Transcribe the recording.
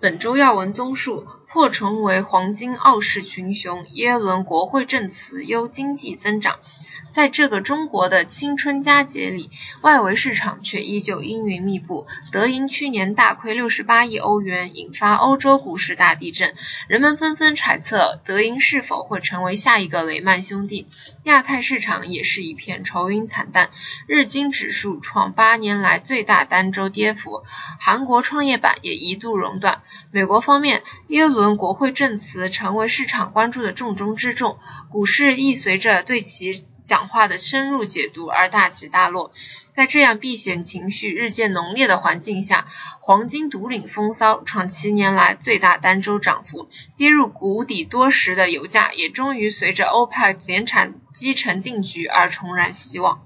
本周要闻综述：破重为黄金傲视群雄，耶伦国会证词优经济增长。在这个中国的青春佳节里，外围市场却依旧阴云密布。德银去年大亏六十八亿欧元，引发欧洲股市大地震。人们纷纷揣测，德银是否会成为下一个雷曼兄弟？亚太市场也是一片愁云惨淡，日经指数创八年来最大单周跌幅，韩国创业板也一度熔断。美国方面，耶伦国会证词成为市场关注的重中之重，股市亦随着对其。讲话的深入解读而大起大落，在这样避险情绪日渐浓烈的环境下，黄金独领风骚，创七年来最大单周涨幅。跌入谷底多时的油价，也终于随着欧派减产积成定局而重燃希望。